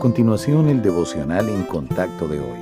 continuación, el devocional en contacto de hoy.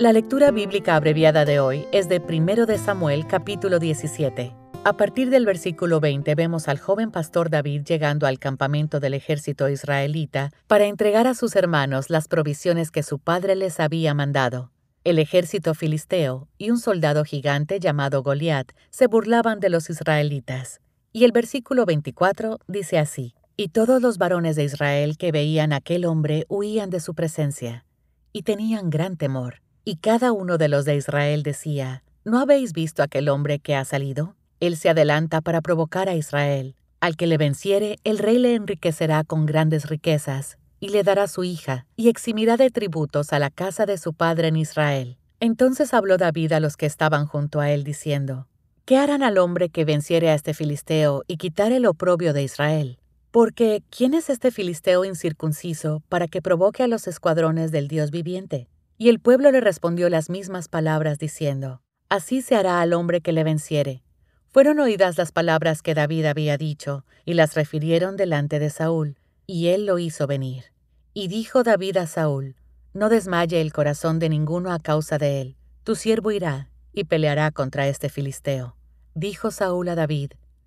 La lectura bíblica abreviada de hoy es de 1 de Samuel capítulo 17. A partir del versículo 20 vemos al joven pastor David llegando al campamento del ejército israelita para entregar a sus hermanos las provisiones que su padre les había mandado. El ejército filisteo y un soldado gigante llamado Goliat se burlaban de los israelitas. Y el versículo 24 dice así, Y todos los varones de Israel que veían a aquel hombre huían de su presencia, y tenían gran temor. Y cada uno de los de Israel decía, ¿No habéis visto aquel hombre que ha salido? Él se adelanta para provocar a Israel. Al que le venciere, el rey le enriquecerá con grandes riquezas, y le dará su hija, y eximirá de tributos a la casa de su padre en Israel. Entonces habló David a los que estaban junto a él, diciendo, ¿Qué harán al hombre que venciere a este filisteo y quitare el oprobio de Israel? Porque, ¿quién es este filisteo incircunciso para que provoque a los escuadrones del Dios viviente? Y el pueblo le respondió las mismas palabras, diciendo, Así se hará al hombre que le venciere, fueron oídas las palabras que David había dicho, y las refirieron delante de Saúl, y él lo hizo venir. Y dijo David a Saúl, No desmaye el corazón de ninguno a causa de él, tu siervo irá y peleará contra este filisteo. Dijo Saúl a David,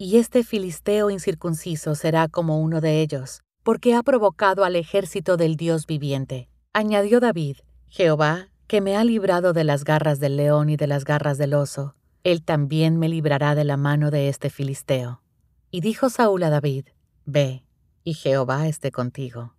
Y este filisteo incircunciso será como uno de ellos, porque ha provocado al ejército del Dios viviente. Añadió David, Jehová, que me ha librado de las garras del león y de las garras del oso, él también me librará de la mano de este filisteo. Y dijo Saúl a David, Ve, y Jehová esté contigo.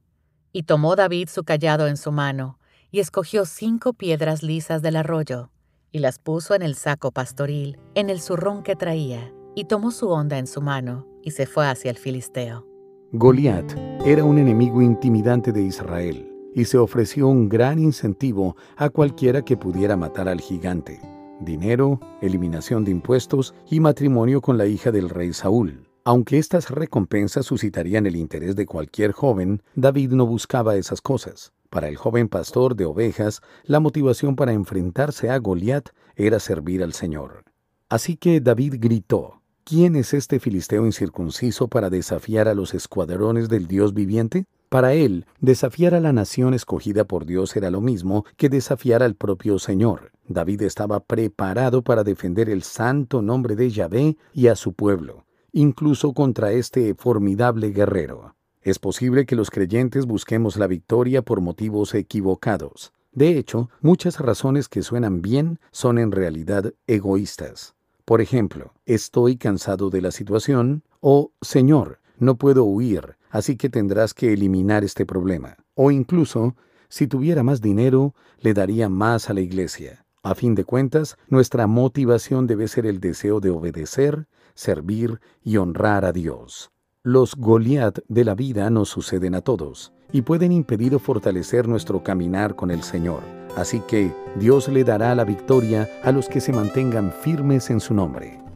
Y tomó David su callado en su mano, y escogió cinco piedras lisas del arroyo, y las puso en el saco pastoril, en el zurrón que traía, y tomó su honda en su mano, y se fue hacia el filisteo. Goliat era un enemigo intimidante de Israel y se ofreció un gran incentivo a cualquiera que pudiera matar al gigante. Dinero, eliminación de impuestos y matrimonio con la hija del rey Saúl. Aunque estas recompensas suscitarían el interés de cualquier joven, David no buscaba esas cosas. Para el joven pastor de ovejas, la motivación para enfrentarse a Goliat era servir al Señor. Así que David gritó, ¿Quién es este filisteo incircunciso para desafiar a los escuadrones del Dios viviente? Para él, desafiar a la nación escogida por Dios era lo mismo que desafiar al propio Señor. David estaba preparado para defender el santo nombre de Yahvé y a su pueblo, incluso contra este formidable guerrero. Es posible que los creyentes busquemos la victoria por motivos equivocados. De hecho, muchas razones que suenan bien son en realidad egoístas. Por ejemplo, estoy cansado de la situación o Señor, no puedo huir, así que tendrás que eliminar este problema. O incluso, si tuviera más dinero, le daría más a la iglesia. A fin de cuentas, nuestra motivación debe ser el deseo de obedecer, servir y honrar a Dios. Los Goliat de la vida nos suceden a todos y pueden impedir o fortalecer nuestro caminar con el Señor. Así que Dios le dará la victoria a los que se mantengan firmes en su nombre.